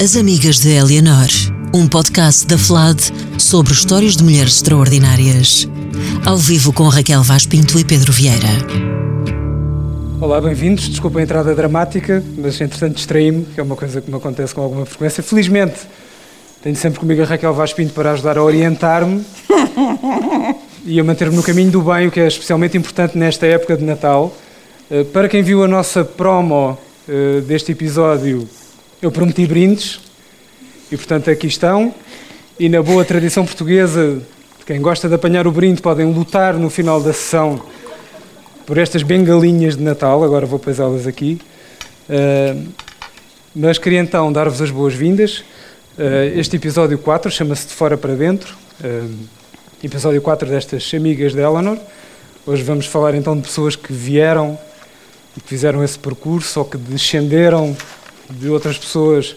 As Amigas de Eleanor, um podcast da FLAD sobre histórias de mulheres extraordinárias. Ao vivo com Raquel Vaz Pinto e Pedro Vieira. Olá, bem-vindos. Desculpa a entrada dramática, mas entretanto distraí-me, que é uma coisa que me acontece com alguma frequência. Felizmente, tenho sempre comigo a Raquel Vaz Pinto para ajudar a orientar-me e a manter-me no caminho do bem, o que é especialmente importante nesta época de Natal. Eh, para quem viu a nossa promo eh, deste episódio, eu prometi brindes e, portanto, aqui estão. E na boa tradição portuguesa, quem gosta de apanhar o brinde podem lutar no final da sessão por estas bengalinhas de Natal. Agora vou pesá-las aqui. Uh, mas queria então dar-vos as boas-vindas. Uh, este episódio 4 chama-se De Fora para Dentro. Uh, episódio 4 destas amigas de Eleanor. Hoje vamos falar então de pessoas que vieram e que fizeram esse percurso ou que descenderam de outras pessoas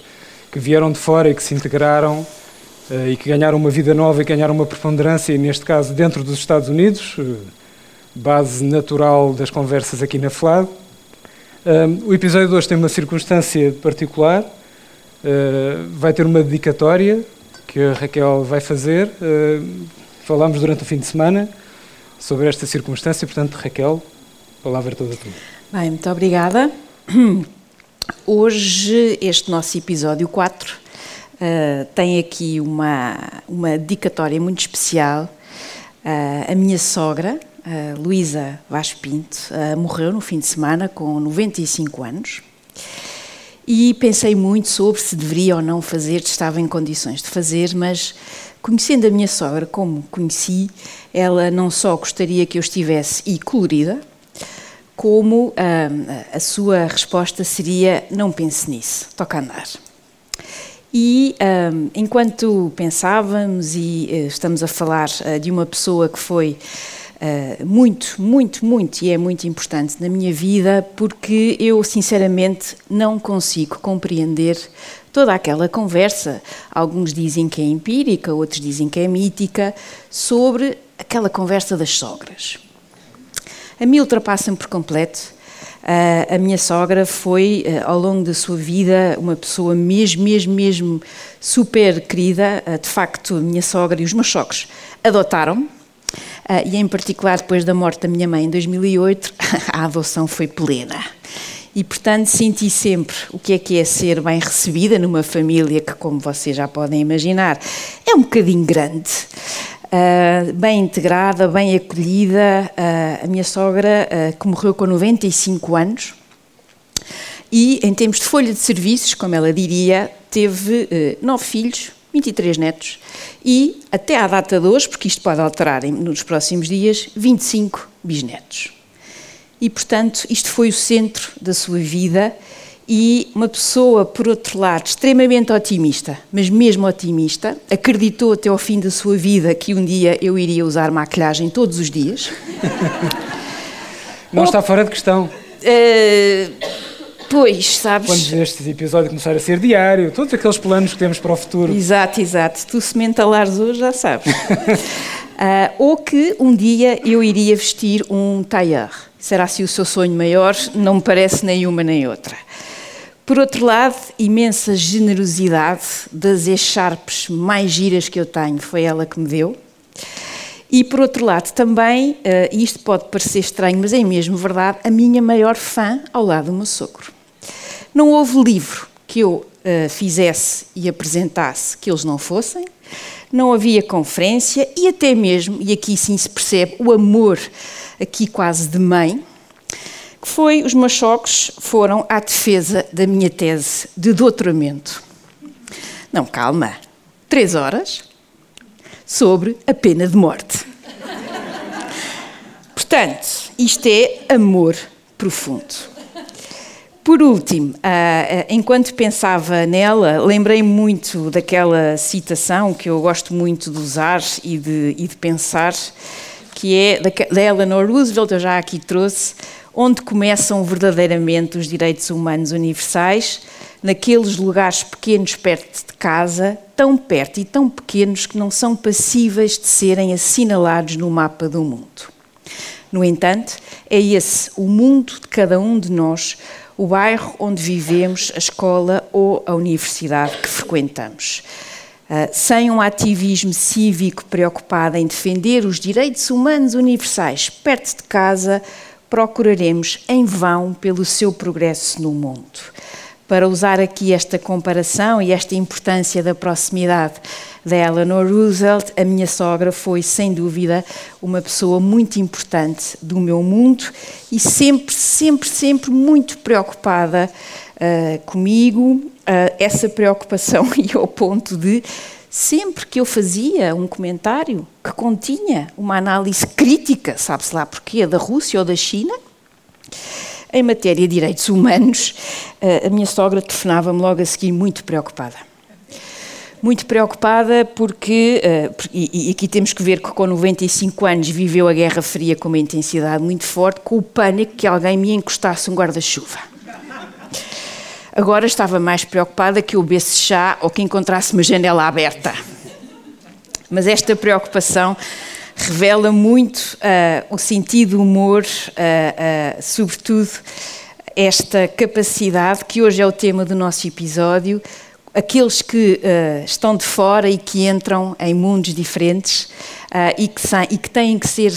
que vieram de fora e que se integraram uh, e que ganharam uma vida nova e ganharam uma preponderância, neste caso dentro dos Estados Unidos, uh, base natural das conversas aqui na FLAD. Uh, o episódio de hoje tem uma circunstância particular, vai ter uma dedicatória que a Raquel vai fazer. falámos durante o fim de semana sobre esta circunstância, portanto, Raquel, a palavra é toda tua. Bem, muito obrigada. Hoje, este nosso episódio 4 uh, eh, tem aqui uma, uma dedicatória muito especial. Uh, a minha sogra, uh, Luísa Vaz Pinto, morreu no fim de semana com 95 anos. E pensei muito sobre se deveria ou não fazer, estava em condições de fazer, mas conhecendo a minha sogra como conheci, ela não só gostaria que eu estivesse e colorida, como ah, a sua resposta seria: não pense nisso, toca andar. E ah, enquanto pensávamos, e uh, estamos a falar uh, de uma pessoa que foi uh, muito, muito, muito, e é muito importante na minha vida, porque eu sinceramente não consigo compreender toda aquela conversa. Alguns dizem que é empírica, outros dizem que é mítica, sobre aquela conversa das sogras. A mim ultrapassa-me por completo. Uh, a minha sogra foi, uh, ao longo da sua vida, uma pessoa mesmo, mesmo, mesmo super querida. Uh, de facto, a minha sogra e os meus sogros adotaram-me. e, em particular, depois da morte da minha mãe em 2008, a adoção foi plena. E, portanto, senti sempre o que é que é ser bem recebida numa família que, como vocês já podem imaginar, é um bocadinho grande uh, bem integrada, bem acolhida. Uh, a minha sogra, uh, que morreu com 95 anos, e em termos de folha de serviços, como ela diria, teve nove filhos, 23 netos e, até à data de hoje, porque isto pode alterar nos próximos dias, 25 bisnetos. E, portanto, isto foi o centro da sua vida e uma pessoa, por outro lado, extremamente otimista, mas mesmo otimista, acreditou até ao fim da sua vida que um dia eu iria usar maquilhagem todos os dias. Não Ou, está fora de questão. Uh, pois, sabes. Quando este episódio começar a ser diário, todos aqueles planos que temos para o futuro. Exato, exato. Tu se mentalares hoje, já sabes. uh, ou que um dia eu iria vestir um tailleur. Será se o seu sonho maior? Não me parece nenhuma nem outra. Por outro lado, imensa generosidade das echarpes mais giras que eu tenho, foi ela que me deu. E por outro lado, também, uh, isto pode parecer estranho, mas é mesmo verdade, a minha maior fã ao lado do meu sogro. Não houve livro que eu uh, fizesse e apresentasse que eles não fossem, não havia conferência e até mesmo, e aqui sim se percebe o amor aqui quase de mãe, que foi os meus choques foram à defesa da minha tese de doutoramento. Não, calma. Três horas sobre a pena de morte. Portanto, isto é amor profundo. Por último, ah, ah, enquanto pensava nela, lembrei muito daquela citação que eu gosto muito de usar e de, e de pensar, que é da Eleanor Roosevelt, eu já aqui trouxe, onde começam verdadeiramente os direitos humanos universais, naqueles lugares pequenos perto de casa, tão perto e tão pequenos que não são passíveis de serem assinalados no mapa do mundo. No entanto, é esse o mundo de cada um de nós, o bairro onde vivemos, a escola ou a universidade que frequentamos. Uh, sem um ativismo cívico preocupado em defender os direitos humanos universais perto de casa, procuraremos em vão pelo seu progresso no mundo. Para usar aqui esta comparação e esta importância da proximidade da Eleanor Roosevelt, a minha sogra foi, sem dúvida, uma pessoa muito importante do meu mundo e sempre, sempre, sempre muito preocupada uh, comigo. Uh, essa preocupação ia ao ponto de sempre que eu fazia um comentário que continha uma análise crítica, sabe-se lá porquê, da Rússia ou da China, em matéria de direitos humanos, eh, a minha sogra telefonava-me logo a seguir muito preocupada. Muito preocupada porque, eh, e aqui temos que ver que com 95 anos viveu a Guerra Fria com uma intensidade muito forte, com o pânico que alguém me encostasse um guarda-chuva. Agora estava mais preocupada que eu bebesse chá ou que encontrasse uma janela aberta. Mas esta preocupação revela muito uh, o sentido do humor, uh, uh, sobretudo esta capacidade, que hoje é o tema do nosso episódio, aqueles que estão de fora e que entram em mundos diferentes e que, e, que têm que ser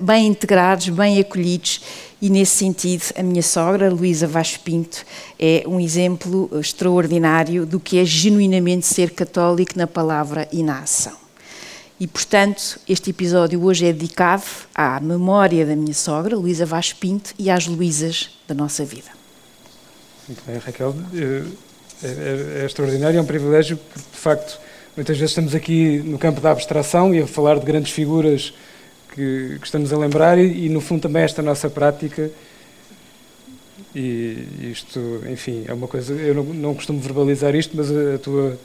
bem integrados, bem acolhidos e nesse sentido a minha sogra, Luísa Vaz Pinto, é um exemplo extraordinário do que é genuinamente ser católico na palavra e na ação. E, portanto, este episódio hoje é dedicado à memória da minha sogra, Luísa Vaz Pinto, e às Luísas da nossa vida. Muito bem, Raquel. Eh, é, é, é extraordinário, é um privilégio, porque, de facto, muitas vezes estamos aqui no campo da abstração e a falar de grandes figuras que, que estamos a lembrar e, e, no fundo, também esta nossa prática. E isto, enfim, é uma coisa. Eu não, não costumo verbalizar isto, mas a, a tua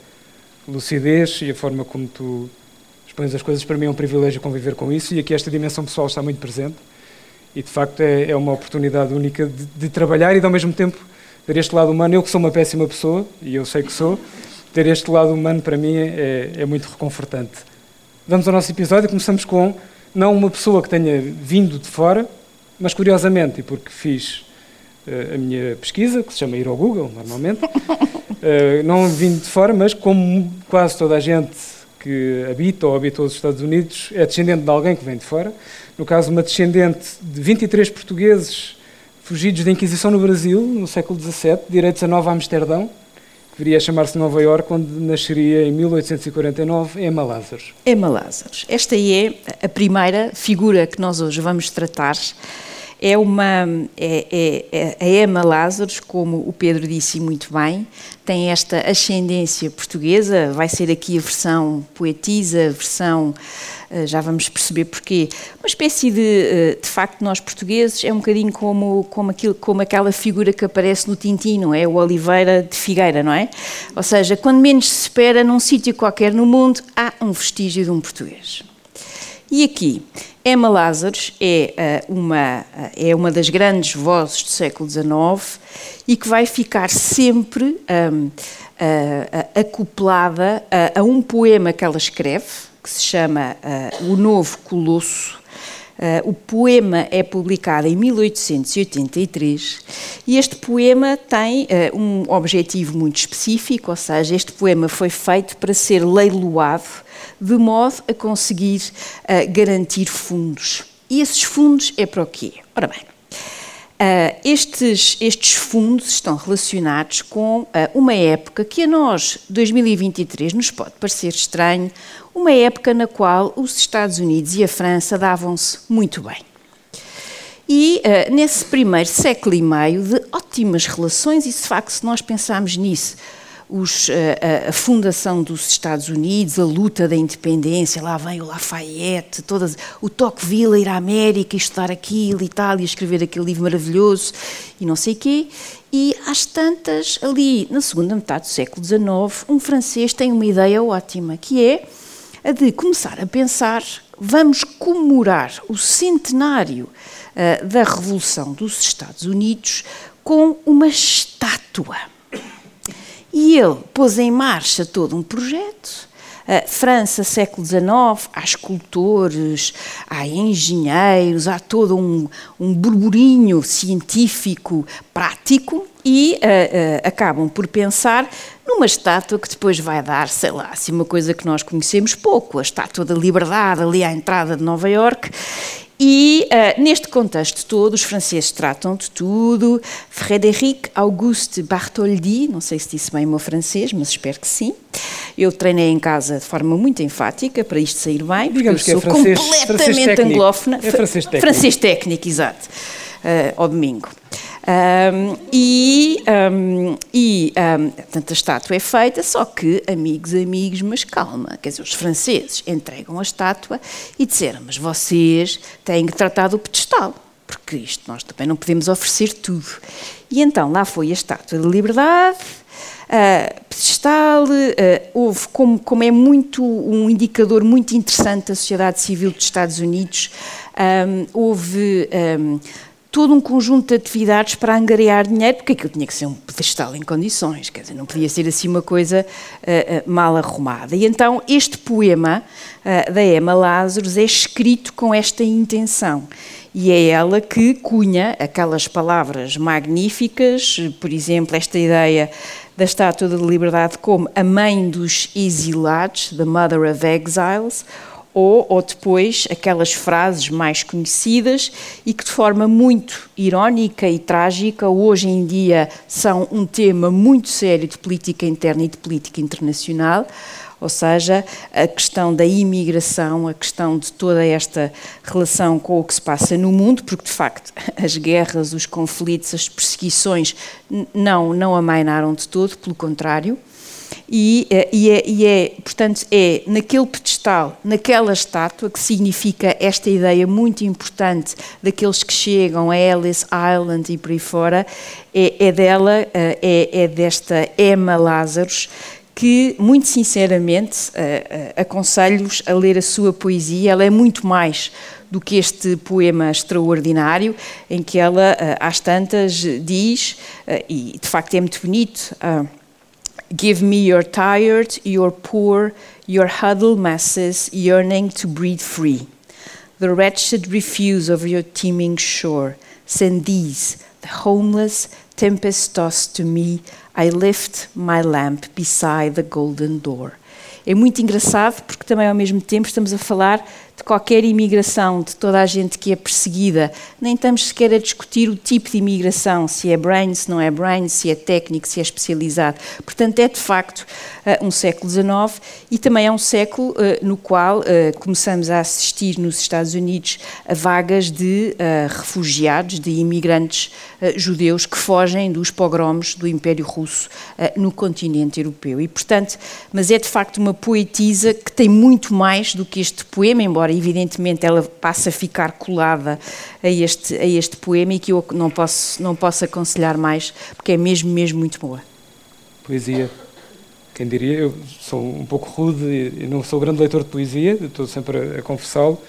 lucidez e a forma como tu expões as coisas, para mim é um privilégio conviver com isso e aqui esta dimensão pessoal está muito presente e de facto é, é uma oportunidade única de, de, trabalhar e de, ao mesmo tempo ter este lado humano. Eu que sou uma péssima pessoa e eu sei que sou, ter este lado humano para mim é, é muito reconfortante. Vamos ao nosso episódio, começamos com não uma pessoa que tenha vindo de fora, mas curiosamente, e porque fiz uh, a minha pesquisa, que se chama ir ao Google, normalmente, uh, não vindo de fora, mas como quase toda a gente que habita ou habitou os Estados Unidos é descendente de alguém que vem de fora. No caso, uma descendente de 23 portugueses fugidos da Inquisição no Brasil, no século XVII, direitos a Nova Amsterdão, viria a chamar-se Nova Iorque, onde nasceria em 1849 Emma Lázaros. Emma Lázaros. Esta é a primeira figura que nós hoje vamos tratar é uma é, é, é, a Emma Lázaros, como o Pedro disse muito bem, tem esta ascendência portuguesa, vai ser aqui a versão poetisa, a versão, eh, já vamos perceber porquê, uma espécie de, eh, de facto, nós portugueses, é um bocadinho como, como, aquilo, como aquela figura que aparece no Tintin, não é? O Oliveira de Figueira, não é? Ou seja, quando menos se espera, num sítio qualquer no mundo, há um vestígio de um português. E aqui, Emma Lázaros é, uh, uma, uh, é uma das grandes vozes do século XIX e que vai ficar sempre um, uh, acoplada a um poema que ela escreve, que se chama O Novo Colosso. o poema é publicado em 1883 e este poema tem um objetivo muito específico, ou seja, este poema foi feito para ser leiloado de modo a conseguir uh, garantir fundos. E esses fundos é para o quê? Ora bem, uh, estes, estes fundos estão relacionados com uh, uma época que a nós, 2023, nos pode parecer estranho, uma época na qual os Estados Unidos e a França davam-se muito bem. E uh, nesse primeiro século e meio de ótimas relações, e de facto, se nós pensarmos nisso, os, a, a, fundação dos Estados Unidos, a luta da independência, lá vem o Lafayette, todas, o Tocqueville ir à América e estudar aquilo e tal, e escrever aquele livro maravilhoso e não sei o quê. E às tantas, ali na segunda metade do século XIX, um francês tem uma ideia ótima, que é a de começar a pensar, vamos comemorar o centenário uh, da Revolução dos Estados Unidos com uma estátua e ele pôs em marcha todo um projeto. Uh, França, século XIX, há escultores, há engenheiros, há todo um, um burburinho científico prático e uh, uh, acabam por pensar numa estátua que depois vai dar, sei lá, assim, uma coisa que nós conhecemos pouco, a Estátua da Liberdade, ali à entrada de Nova Iorque. E uh, neste contexto todo, os franceses tratam de tudo. Frédéric Auguste Bartholdi, não sei se disse bem o meu francês, mas espero que sim. Eu treinei em casa de forma muito enfática para isto sair bem, porque Digamos eu sou é francês, completamente francês anglófona. É francês técnico. Francês técnico, exato. Uh, ao domingo. Um, e, um, e um, portanto, a estátua é feita, só que, amigos, amigos, mas calma, quer dizer, os franceses entregam a estátua e disseram, mas vocês têm que tratar do pedestal, porque isto nós também não podemos oferecer tudo. E então lá foi a estátua de liberdade, uh, pedestal, uh, houve, como, como é muito um indicador muito interessante da sociedade civil dos Estados Unidos, um, houve um, todo um conjunto de atividades para angariar dinheiro, porque aquilo tinha que ser um pedestal em condições, quer dizer, não podia ser assim uma coisa uh, uh, mal arrumada. E então este poema uh, da Emma Lázaros é escrito com esta intenção. E é ela que cunha aquelas palavras magníficas, por exemplo, esta ideia da Estátua da Liberdade como a mãe dos exilados, the Mother of Exiles, ou, ou depois aquelas frases mais conhecidas e que de forma muito irónica e trágica hoje em dia são um tema muito sério de política interna e de política internacional, ou seja, a questão da imigração, a questão de toda esta relação com o que se passa no mundo, porque de facto as guerras, os conflitos, as perseguições não, não amainaram de todo, pelo contrário. E, eh, e, é, e, é, portanto, é naquele pedestal, naquela estátua, que significa esta ideia muito importante daqueles que chegam a Ellis Island e por aí fora, é, é dela, eh, é, é desta Emma Lázaros, que, muito sinceramente, uh, aconselho-vos a ler a sua poesia. Ela é muito mais do que este poema extraordinário, em que ela, às tantas, diz, e de facto é muito bonito. Give me your tired, your poor, your huddled masses yearning to breathe free. The wretched refuse of your teeming shore. Send these, the homeless, tempest tossed to me. I lift my lamp beside the golden door. É muito engraçado porque também ao mesmo tempo estamos a falar qualquer imigração, de toda a gente que é perseguida. Nem estamos sequer a discutir o tipo de imigração, se é brain, se não é brain, se é técnico, se é especializado. Portanto, é de facto eh, um século XIX e também é um século eh, no qual eh, começamos a assistir nos Estados Unidos a vagas de refugiados, de imigrantes judeus que fogem dos pogroms do Império Russo no continente europeu. E, portanto, mas é de facto uma poetisa que tem muito mais do que este poema, embora evidentemente ela passe a ficar colada a este, a este poema e que eu não posso, não posso aconselhar mais, porque é mesmo, mesmo muito boa. Poesia. Quem diria, eu sou um pouco rude e não sou grande leitor de poesia, estou sempre a, a confessá-lo,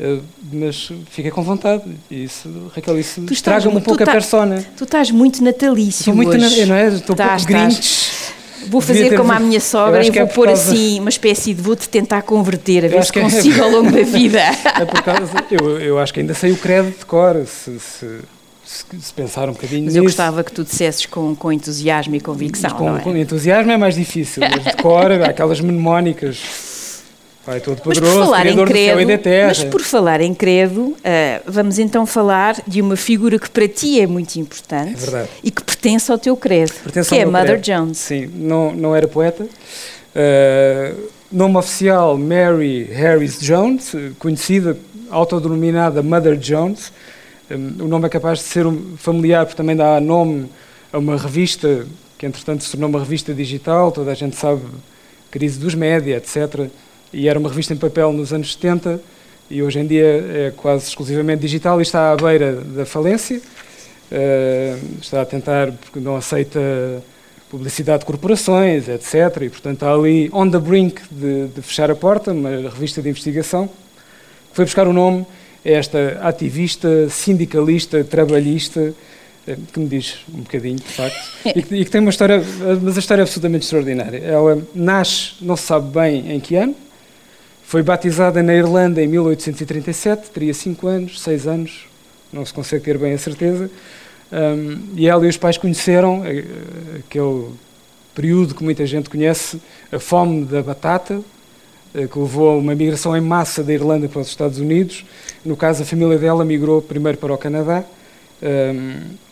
eh, mas fiquei com vontade. Isso, Raquel, isso estraga-me um pouco a tá, persona. Tu estás muito natalício. Estou muito, hoje. não é? Estou um pouco grinch. Vou fazer como a minha sogra e vou é pôr causa... assim uma espécie de vou-te tentar converter, a ver se é consigo é... ao longo da vida. É por causa, eu, eu acho que ainda sei o credo de cor, se, se, se pensar um bocadinho Mas nisso. eu gostava que tu dissesses com, com entusiasmo e convicção, com, é? Com entusiasmo é mais difícil, mas de cor, aquelas mnemónicas Pai Todo-Poderoso, Criador do céu e da terra. Mas por falar em credo, vamos então falar de uma figura que para ti é muito importante é e que pertence ao teu credo, pertence que é Mother credo. Jones. Sim, não, não era poeta. Uh, nome oficial Mary Harris Jones, conhecida, autodenominada Mother Jones. Um, o nome é capaz de ser um familiar, porque também dá nome a uma revista que, entretanto, se tornou uma revista digital, toda a gente sabe, crise dos média, etc., e era uma revista em papel nos anos 70 e hoje em dia é quase exclusivamente digital e está à beira da falência. Uh, está a tentar, porque não aceita publicidade de corporações, etc. E, portanto, está ali on the brink de, de fechar a porta, uma revista de investigação, que foi buscar o nome a esta ativista, sindicalista, trabalhista, eh, que me diz um bocadinho, de facto, e que, e que tem uma história, mas a história é absolutamente extraordinária. Ela nasce, não se sabe bem em que ano, foi batizada na Irlanda em 1837, teria 5 anos, 6 anos, não se consegue ter bem a certeza. Um, e ela e os pais conheceram uh, aquele período que muita gente conhece, a fome da batata, uh, que levou a uma migração em massa da Irlanda para os Estados Unidos. No caso, a família dela migrou primeiro para o Canadá,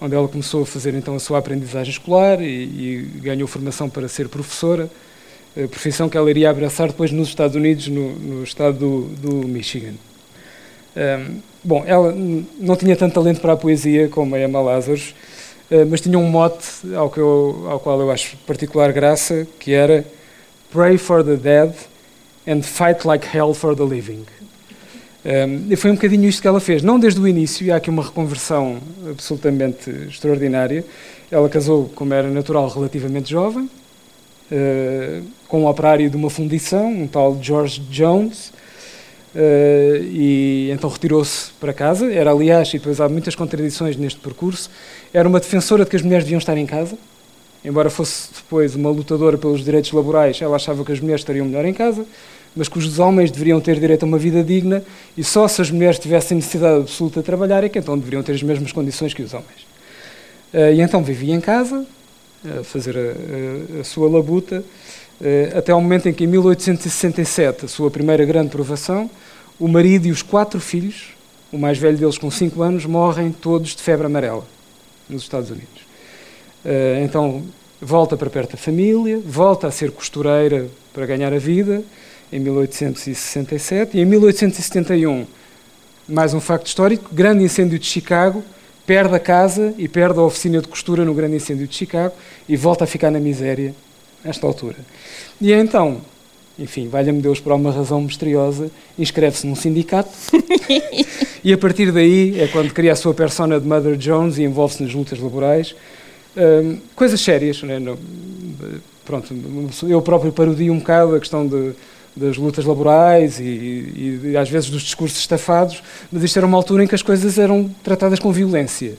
onde ela começou a fazer então a sua aprendizagem escolar e, e ganhou formação para ser professora, profissão que ela iria abraçar depois nos Estados Unidos, no, no estado do, do Michigan. Um, bom, ela não tinha tanto talento para a poesia como a Emma Lazarus, uh, mas tinha um mote ao, que eu, ao qual eu acho particular graça, que era Pray for the dead and fight like hell for the living. Um, e foi um bocadinho isto que ela fez, não desde o início, e há aqui uma reconversão absolutamente extraordinária. Ela casou, como era natural, relativamente jovem, uh, com um operário de uma fundição, um tal George Jones, Uh, e então retirou-se para casa. Era, aliás, e depois há muitas contradições neste percurso, era uma defensora de que as mulheres deviam estar em casa. Embora fosse depois uma lutadora pelos direitos laborais, ela achava que as mulheres estariam melhor em casa, mas que os homens deveriam ter direito a uma vida digna e só se as mulheres tivessem necessidade absoluta de trabalhar é que então deveriam ter as mesmas condições que os homens. Uh, e então vivia em casa, a fazer a, a, sua labuta, uh, até ao momento em que, em 1867, a sua primeira grande provação, o marido e os quatro filhos, o mais velho deles com 5 anos, morrem todos de febre amarela nos Estados Unidos. Uh, então volta para perto da família, volta a ser costureira para ganhar a vida em 1867 e em 1871, mais um facto histórico, grande incêndio de Chicago, perde a casa e perde a oficina de costura no grande incêndio de Chicago e volta a ficar na miséria nesta altura. E então enfim, valha-me Deus, por alguma razão misteriosa, inscreve-se num sindicato e a partir daí é quando cria a sua persona de Mother Jones e envolve-se nas lutas laborais. Um, coisas sérias, né? pronto, eu próprio parodio um bocado a questão de, das lutas laborais e, e, e, às vezes dos discursos estafados, mas isto era uma altura em que as coisas eram tratadas com violência.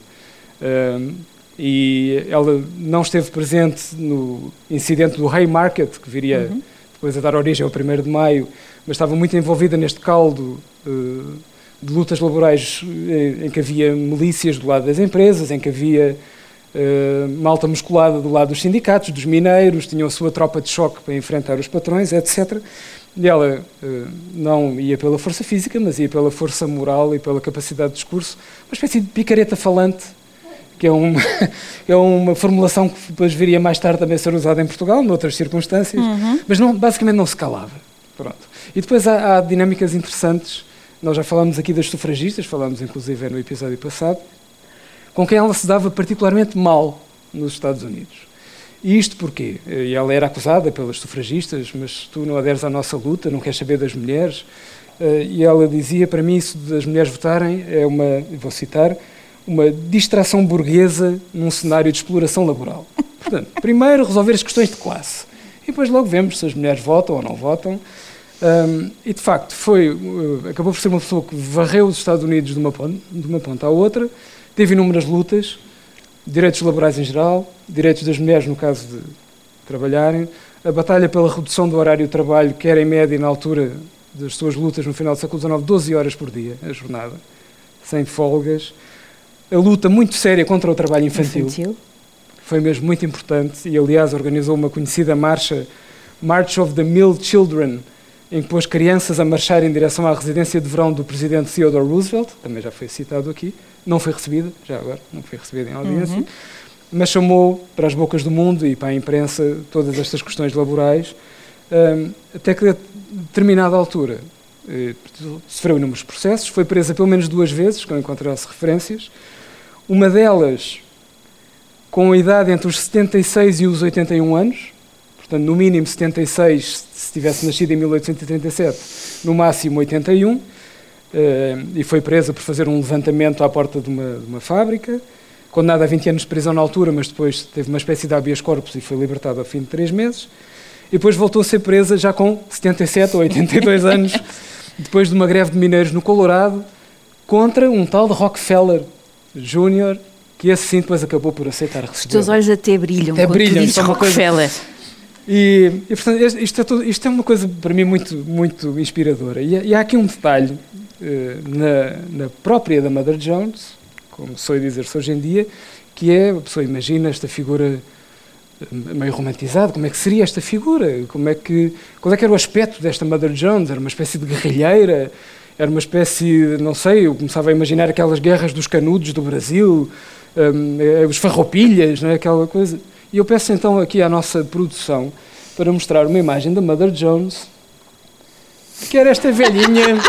Um, e ela não esteve presente no incidente do Haymarket, que viria uhum depois a dar origem ao 1 de Maio, mas estava muito envolvida neste caldo uh, de lutas laborais uh, em que havia milícias do lado das empresas, em que havia uh, malta musculada do lado dos sindicatos, dos mineiros, tinham a sua tropa de choque para enfrentar os patrões, etc. E ela não ia pela força física, mas ia pela força moral e pela capacidade de discurso, uma espécie de picareta falante que é uma, é uma formulação que depois viria mais tarde também a ser usada em Portugal, noutras circunstâncias, uhum. mas não, basicamente não se calava. Pronto. E depois há, há, dinâmicas interessantes. Nós já falámos aqui das sufragistas, falámos inclusive no episódio passado, com quem ela se dava particularmente mal nos Estados Unidos. E isto porquê? E ela era acusada pelas sufragistas, mas tu não aderes à nossa luta, não queres saber das mulheres. Eh, e ela dizia, para mim, isso das mulheres votarem é uma, vou citar, uma distração burguesa num cenário de exploração laboral. Portanto, primeiro resolver as questões de classe e depois logo vemos se as mulheres votam ou não votam. Um, e de facto foi, uh, acabou por ser uma pessoa que varreu os Estados Unidos de uma, ponta, de uma ponta à outra, teve inúmeras lutas, direitos laborais em geral, direitos das mulheres no caso de trabalharem, a batalha pela redução do horário de trabalho, que era em média na altura das suas lutas no final do século XIX, 12 horas por dia, a jornada, sem folgas a luta muito séria contra o trabalho infantil. infantil. Foi mesmo muito importante e, aliás, organizou uma conhecida marcha, March of the Mill Children, em que pôs crianças a marchar em direção à residência de verão do presidente Theodore Roosevelt, também já foi citado aqui, não foi recebida, já agora, não foi recebida em audiência, uhum. mas chamou para as bocas do mundo e para a imprensa todas estas questões laborais, um, até que a determinada altura eh, sofreu inúmeros processos, foi presa pelo menos duas vezes, que eu encontrasse referências, uma delas com a idade entre os 76 e os 81 anos, portanto, no mínimo 76 se tivesse nascido em 1837, no máximo 81, eh, e foi presa por fazer um levantamento à porta de uma, de uma fábrica, condenada a 20 anos de prisão na altura, mas depois teve uma espécie de habeas corpus e foi libertada ao fim de três meses, e depois voltou a ser presa já com 77 ou 82 anos, depois de uma greve de mineiros no Colorado, contra um tal de Rockefeller, Júnior, que esse sim depois acabou por aceitar receber. Os teus olhos até brilham até brilham, isto é uma coisa... E, e portanto, isto é, isto é, uma coisa para mim muito, muito inspiradora. E, e há aqui um detalhe uh, na, na, própria da Mother Jones, como sou a dizer-se hoje em dia, que é, a pessoa imagina esta figura meio romantizada, como é que seria esta figura? Como é que, qual é que era o aspecto desta Mother Jones? Era uma espécie de guerrilheira? Era uma espécie, não sei, eu começava a imaginar aquelas guerras dos canudos do Brasil, um, eh, os farroupilhas, não é? aquela coisa. E eu peço então aqui à nossa produção para mostrar uma imagem da Mother Jones, que era esta velhinha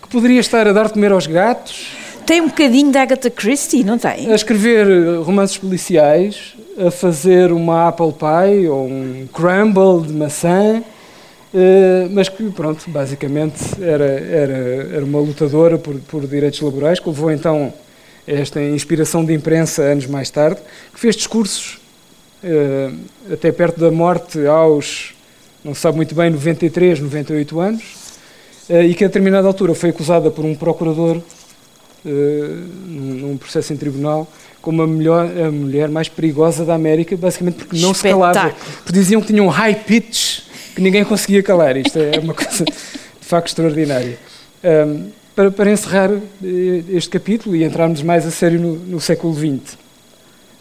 que poderia estar a dar de comer aos gatos. Tem um bocadinho da Agatha Christie, não tem? A escrever eh, romances policiais, a fazer uma apple pie ou um crumble de maçã, uh, mas que, pronto, basicamente era, era, era uma lutadora por, por direitos laborais, que levou então esta inspiração de imprensa anos mais tarde, que fez discursos uh, até perto da morte aos, não se sabe muito bem, 93, 98 anos, uh, e que a determinada altura foi acusada por um procurador uh, num processo em tribunal como a, melhor, a mulher mais perigosa da América, basicamente porque não Espetáculo. se calava. Porque diziam que tinha um high pitch que ninguém conseguia calar. Isto é uma coisa de facto extraordinária. Um, para, para, encerrar este capítulo e entrarmos mais a sério no, no século XX,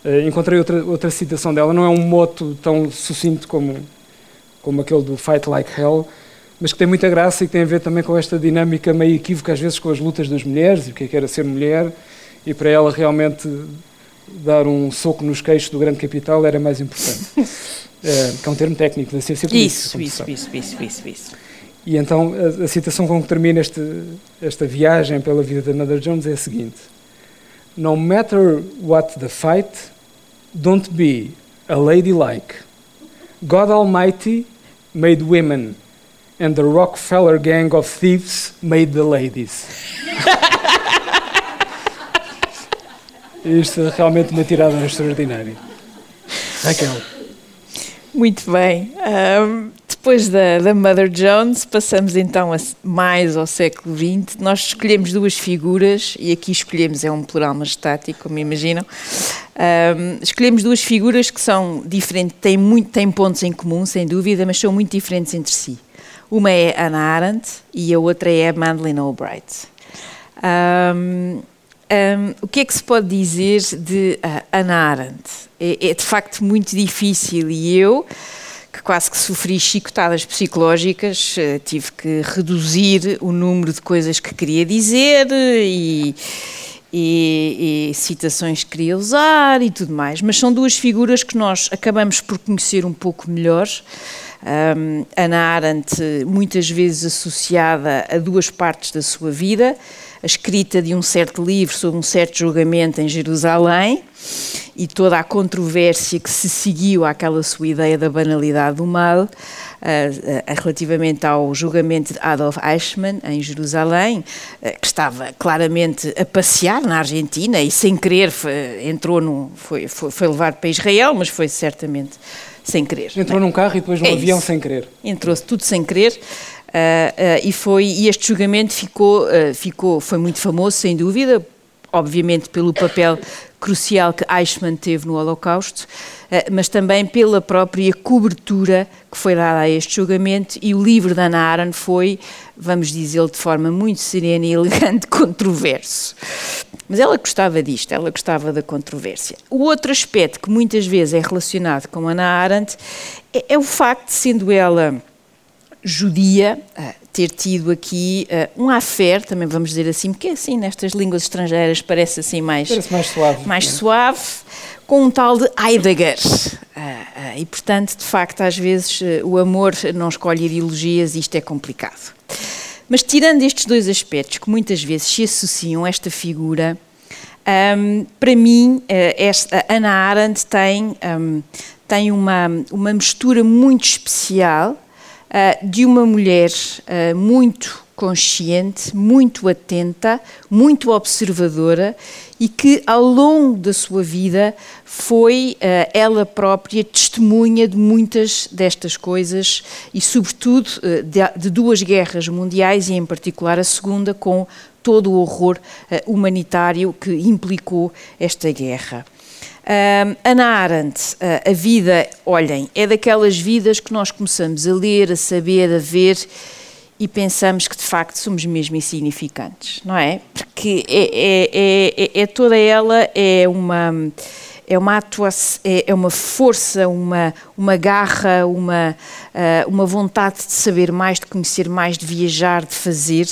uh, encontrei outra, outra citação dela. Não é um moto tão sucinto como, como aquele do Fight Like Hell, mas que tem muita graça e que tem a ver também com esta dinâmica meio equívoca, às vezes, com as lutas das mulheres e o que é que era ser mulher, e para ela realmente dar um soco nos queixos do grande capital era mais importante. é, que é um termo técnico da ciência política. Isso, isso, isso, isso, isso, isso. E então a, a citação com que termina este, esta viagem pela vida da Mother Jones é a seguinte: No matter what the fight, don't be a lady like. God Almighty made women, and the Rockefeller gang of thieves made the ladies. Isto é realmente uma tirada extraordinária. Raquel. Muito bem. Um, depois da, da, Mother Jones, passamos então a, mais ao século XX. Nós escolhemos duas figuras, e aqui escolhemos, é um plural majestático, como imaginam. Um, escolhemos duas figuras que são diferentes, têm, muito, têm pontos em comum, sem dúvida, mas são muito diferentes entre si. Uma é Anna Arendt e a outra é Madeleine Albright. Um, um, o que é que se pode dizer de uh, Hannah Arendt? É, é, de facto muito difícil e eu, que quase que sofri chicotadas psicológicas, uh, tive que reduzir o número de coisas que queria dizer e, e, e, citações que queria usar e tudo mais. Mas são duas figuras que nós acabamos por conhecer um pouco melhor. Um, Hannah Arendt, muitas vezes associada a duas partes da sua vida a escrita de um certo livro sobre um certo julgamento em Jerusalém e toda a controvérsia que se seguiu àquela sua ideia da banalidade do mal, uh, uh, relativamente ao julgamento de Adolf Eichmann em Jerusalém, uh, que estava claramente a passear na Argentina e sem querer foi, entrou num, foi, foi, foi levado para Israel, mas foi certamente sem querer. Entrou num carro e depois num é avião isso. sem querer. Entrou-se tudo sem querer. Uh, e foi e este julgamento ficou ficou foi muito famoso sem dúvida obviamente pelo papel crucial que Eichmann teve no Holocausto, mas também pela própria cobertura que foi dada a este julgamento e o livro da Ana Arendt foi, vamos dizê-lo de forma muito serena e elegante, controverso. Mas ela gostava disto, ela gostava da controvérsia. O outro aspecto que muitas vezes é relacionado com Ana Arendt é, é o facto de, sendo ela judia, uh, ter tido aqui uh, um affair, também vamos dizer assim, porque assim nestas línguas estrangeiras parece assim mais, parece mais suave, mais suave com um tal de Heidegger. Uh, e portanto, de facto, às vezes o amor não escolhe ideologias e isto é complicado. Mas tirando estes dois aspectos que muitas vezes se associam a esta figura, um, para mim, esta, a Ana Arendt tem, um, tem uma, uma mistura muito especial eh, de uma mulher uh, muito consciente, muito atenta, muito observadora e que ao longo da sua vida foi uh, ela própria testemunha de muitas destas coisas e, sobretudo, uh, de, de, duas guerras mundiais e, em particular, a segunda, com todo o horror uh, humanitário que implicou esta guerra. Uh, Ana Arendt, uh, a vida, olhem, é daquelas vidas que nós começamos a ler, a saber, a ver e pensamos que de facto somos mesmo insignificantes, não é? Porque é, é, é, é toda ela é uma é uma atuação, é, é, uma força, uma, uma garra, uma, uh, uma vontade de saber mais, de conhecer mais, de viajar, de fazer.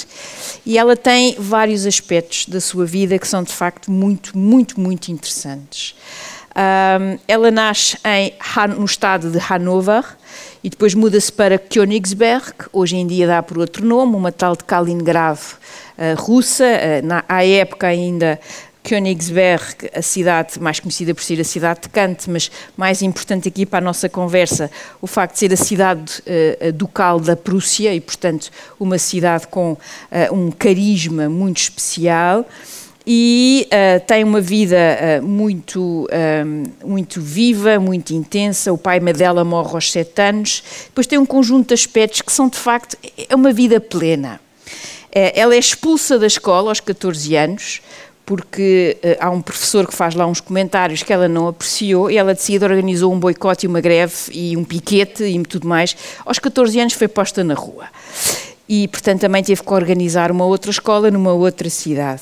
E ela tem vários aspectos da sua vida que são de facto muito, muito, muito interessantes. Ela nasce em, no estado de Hanover e depois muda-se para Königsberg, hoje em dia dá por outro nome, uma tal de Kaliningrado uh, russa, uh, na, à época ainda Königsberg, a cidade mais conhecida por ser a cidade de Kant, mas mais importante aqui para a nossa conversa, o facto de ser a cidade uh, ducal da Prússia e, portanto, uma cidade com uh, um carisma muito especial e uh, tem uma vida uh, muito, uh, muito viva, muito intensa. O pai dela morre aos sete anos. Depois tem um conjunto de aspectos que são, de facto, é uma vida plena. ela é expulsa da escola aos 14 anos, porque há um professor que faz lá uns comentários que ela não apreciou e ela decide organizou um boicote e uma greve e um piquete e tudo mais. Aos 14 anos foi posta na rua. E, portanto, também teve que organizar uma outra escola numa outra cidade.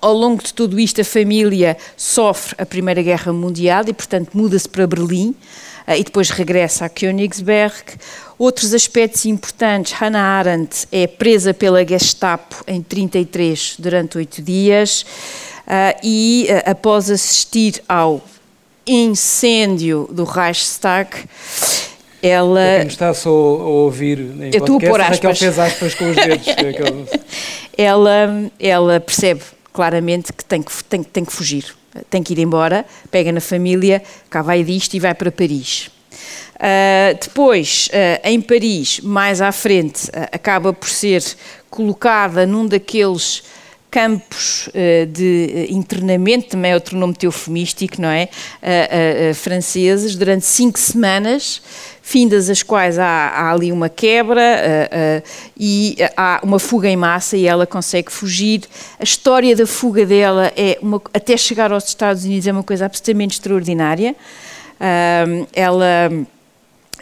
Ao longo de tudo isto, a família sofre a Primeira Guerra Mundial e, portanto, muda-se para Berlim e depois regressa a Königsberg. Outros aspectos importantes: Hannah Arendt é presa pela Gestapo em 33 durante oito dias eh, e, eh, após assistir ao incêndio do Reichstag, ela. Para quem está só a ouvir em Eu a pôr aspas. fez aspas com os dedos. ela, ela percebe claramente que tem que, tem, tem que fugir, tem que ir embora, pega na família, cá vai disto e vai para Paris. Uh, depois, uh, em Paris, mais à frente, uh, acaba por ser colocada num daqueles campos de internamento, também é outro nome teufemístico, não é? franceses, durante cinco semanas, findas as quais há, há ali uma quebra uh, e há uma fuga em massa e ela consegue fugir. A história da fuga dela é uma, até chegar aos Estados Unidos é uma coisa absolutamente extraordinária. Ela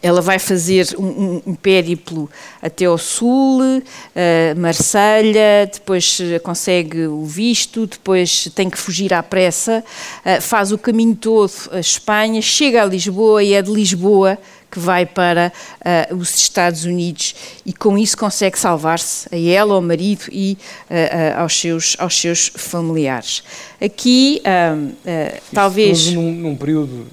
ela vai fazer um, um, périplo até ao sul, uh, Marselha, depois consegue o visto, depois tem que fugir à pressa, uh, faz o caminho todo a Espanha, chega a Lisboa e é de Lisboa que vai para uh, os Estados Unidos e com isso consegue salvar-se a ela, ao marido e uh, uh, aos, seus, aos seus familiares. Aqui, talvez... Num, num, período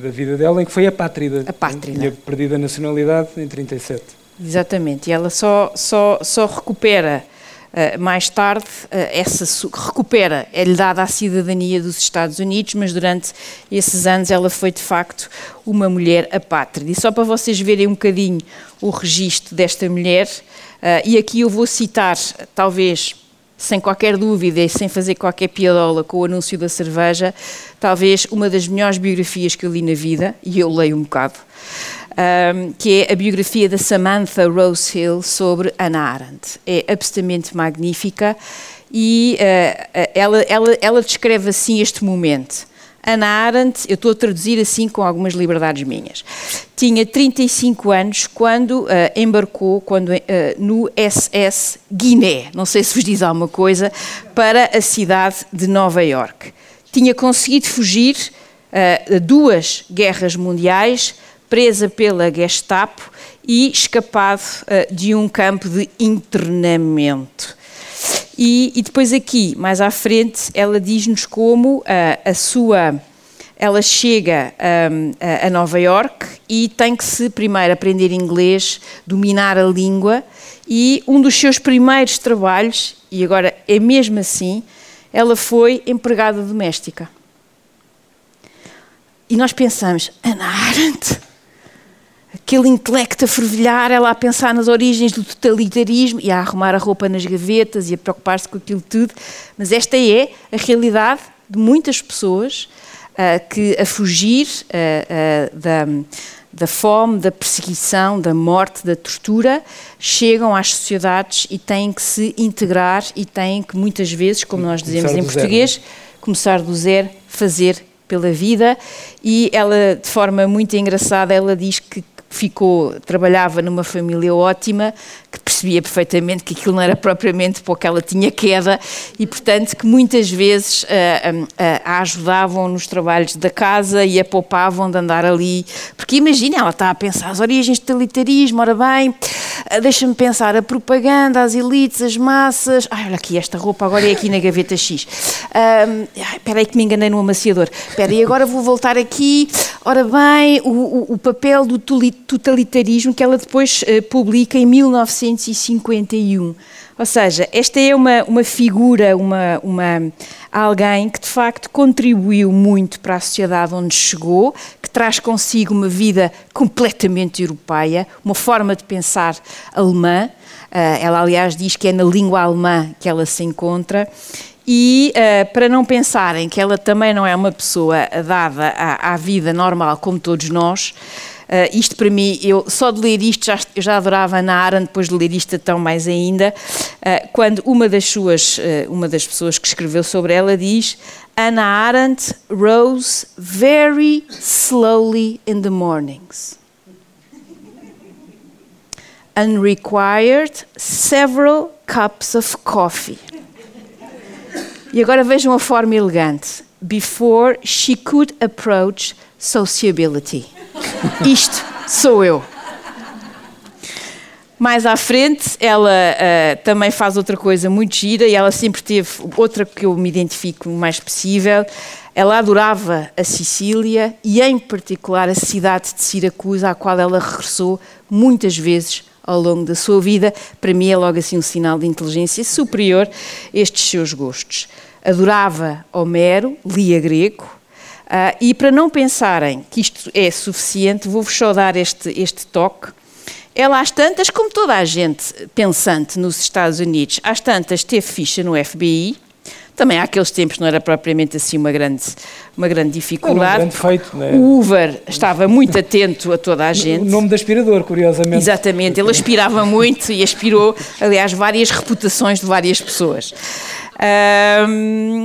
da vida dela em que foi apátrida. Apátrida. Tinha perdido a nacionalidade em 37. Exatamente, e ela só, só, só recupera Uh, mais tarde, uh, essa recupera, é-lhe dada a cidadania dos Estados Unidos, mas durante esses anos ela foi de facto uma mulher apátrida. E só para vocês verem um bocadinho o registro desta mulher, uh, e aqui eu vou citar, talvez sem qualquer dúvida e sem fazer qualquer piadola com o anúncio da cerveja, talvez uma das melhores biografias que eu li na vida, e eu leio um bocado um, que é a biografia da Samantha Rose Hill sobre Anna Arendt. É absolutamente magnífica e uh, ela, ela, ela descreve assim este momento. Anna Arendt, eu estou a traduzir assim com algumas liberdades minhas, tinha 35 anos quando uh, embarcou quando, uh, no SS Guiné, não sei se vos diz alguma coisa, para a cidade de Nova York. Tinha conseguido fugir uh, duas guerras mundiais, presa pela Gestapo e escapado uh, de um campo de internamento. E, e, depois aqui, mais à frente, ela diz-nos como uh, a sua... Ela chega um, a Nova York e tem que se primeiro aprender inglês, dominar a língua e um dos seus primeiros trabalhos, e agora é mesmo assim, ela foi empregada doméstica. E nós pensamos, Ana Arendt, aquele intelecto a fervilhar, ela a pensar nas origens do totalitarismo e a arrumar a roupa nas gavetas e a preocupar-se com aquilo tudo. Mas esta é a realidade de muitas pessoas uh, que, a fugir uh, uh, da, da fome, da perseguição, da morte, da tortura, chegam às sociedades e têm que se integrar e têm que, muitas vezes, como nós dizemos em português, zero. começar do zero, fazer pela vida. E ela, de forma muito engraçada, ela diz que ficou, trabalhava numa família ótima, que percebia perfeitamente que aquilo não era propriamente porque ela tinha queda e, portanto, que muitas vezes uh, uh, a ajudavam nos trabalhos da casa e a poupavam de andar ali. Porque imagina, ela está a pensar as origens do totalitarismo, ora bem, deixa-me pensar a propaganda, as elites, as massas. Ai, olha aqui, esta roupa agora é aqui na gaveta X. Espera aí que me enganei no amaciador. Espera aí, agora vou voltar aqui. Ora bem, o, o, o papel do totalitarismo que ela depois publica em 1900 1951. Ou seja, esta é uma, uma figura, uma, uma, alguém que de facto contribuiu muito para a sociedade onde chegou, que traz consigo uma vida completamente europeia, uma forma de pensar alemã. Uh, ela, aliás, diz que é na língua alemã que ela se encontra. E uh, para não pensarem que ela também não é uma pessoa dada à, à vida normal como todos nós, Uh, isto para mim, eu só de ler isto já, eu já adorava Ana Arendt, depois de ler isto tão mais ainda, uh, quando uma das suas, uh, uma das pessoas que escreveu sobre ela diz Anna Arendt rose very slowly in the mornings and required several cups of coffee. E agora vejam a forma elegante. Before she could approach sociability. Isto sou eu. Mais à frente, ela uh, também faz outra coisa muito gira e ela sempre teve outra que eu me identifico o mais possível. Ela adorava a Sicília e, em particular, a cidade de Siracusa, à qual ela regressou muitas vezes ao longo da sua vida. Para mim, é logo assim um sinal de inteligência superior estes seus gostos. Adorava Homero, lia grego, Uh, e para não pensarem que isto é suficiente, vou-vos só dar este, este toque. Ela, às tantas, como toda a gente pensante nos Estados Unidos, às tantas teve ficha no FBI. Também há aqueles tempos não era propriamente assim uma grande, uma grande dificuldade. Um grande feito, não é? O Uber estava muito atento a toda a gente. O nome de aspirador, curiosamente. Exatamente, ele aspirava muito e aspirou, aliás, várias reputações de várias pessoas. Um,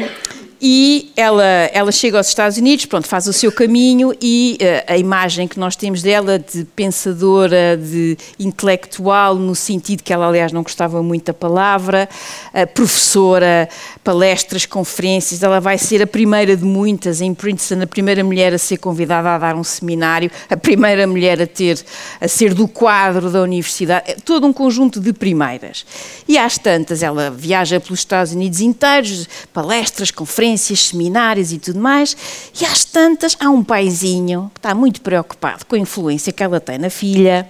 e ela, ela chega aos Estados Unidos, pronto, faz o seu caminho e uh, a imagem que nós temos dela de pensadora, de intelectual, no sentido que ela, aliás, não gostava muito da palavra, uh, professora, palestras, conferências, ela vai ser a primeira de muitas em Princeton, a primeira mulher a ser convidada a dar um seminário, a primeira mulher a ter, a ser do quadro da universidade, é todo um conjunto de primeiras. E às tantas, ela viaja pelos Estados Unidos inteiros, palestras, conferências, seminários e tudo mais, e às tantas há um paizinho que está muito preocupado com a influência que ela tem na filha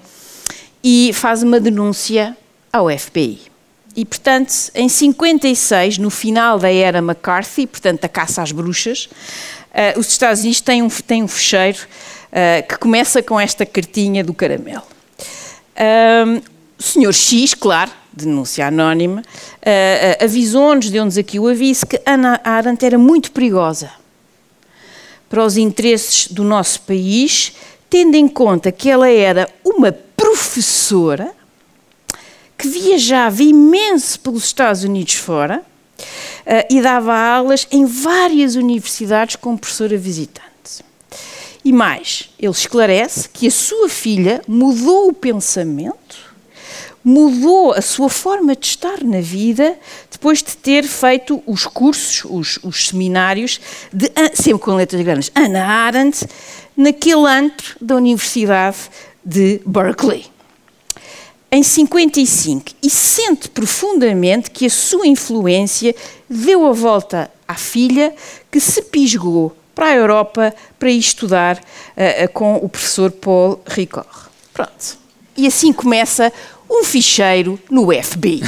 e faz uma denúncia ao FBI. E, portanto, em 56, no final da era McCarthy, portanto, da caça às bruxas, uh, os Estados Unidos têm um, têm um fecheiro uh, que começa com esta cartinha do caramelo. Um, o senhor X, claro, denúncia anónima, uh, avisou-nos, deu-nos aqui o aviso, que Ana Arendt era muito perigosa para os interesses do nosso país, tendo em conta que ela era uma professora que viajava imenso pelos Estados Unidos fora uh, e dava aulas em várias universidades como professora visitante. E mais, ele esclarece que a sua filha mudou o pensamento mudou a sua forma de estar na vida depois de ter feito os cursos, os, os seminários, de, sempre com letras grandes, Ana Arendt, naquele antro da Universidade de Berkeley. Em 55, e sente profundamente que a sua influência deu a volta à filha, que se pisgou para a Europa para ir estudar uh, com o professor Paul Ricoeur. Pronto. E assim começa um ficheiro no FBI.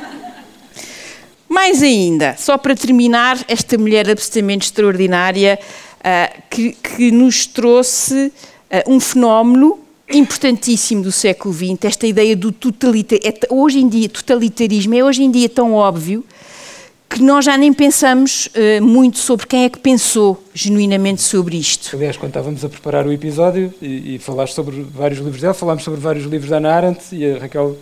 Mais ainda, só para terminar, esta mulher absolutamente extraordinária uh, que, que, nos trouxe uh, um fenómeno importantíssimo do século XX, esta ideia do totalitarismo. É, hoje em dia, totalitarismo é hoje em dia tão óbvio que nós já nem pensamos uh, muito sobre quem é que pensou genuinamente sobre isto. Aliás, quando estávamos a preparar o episódio e, e falaste sobre vários livros dela, falámos sobre vários livros da Ana Arendt e a Raquel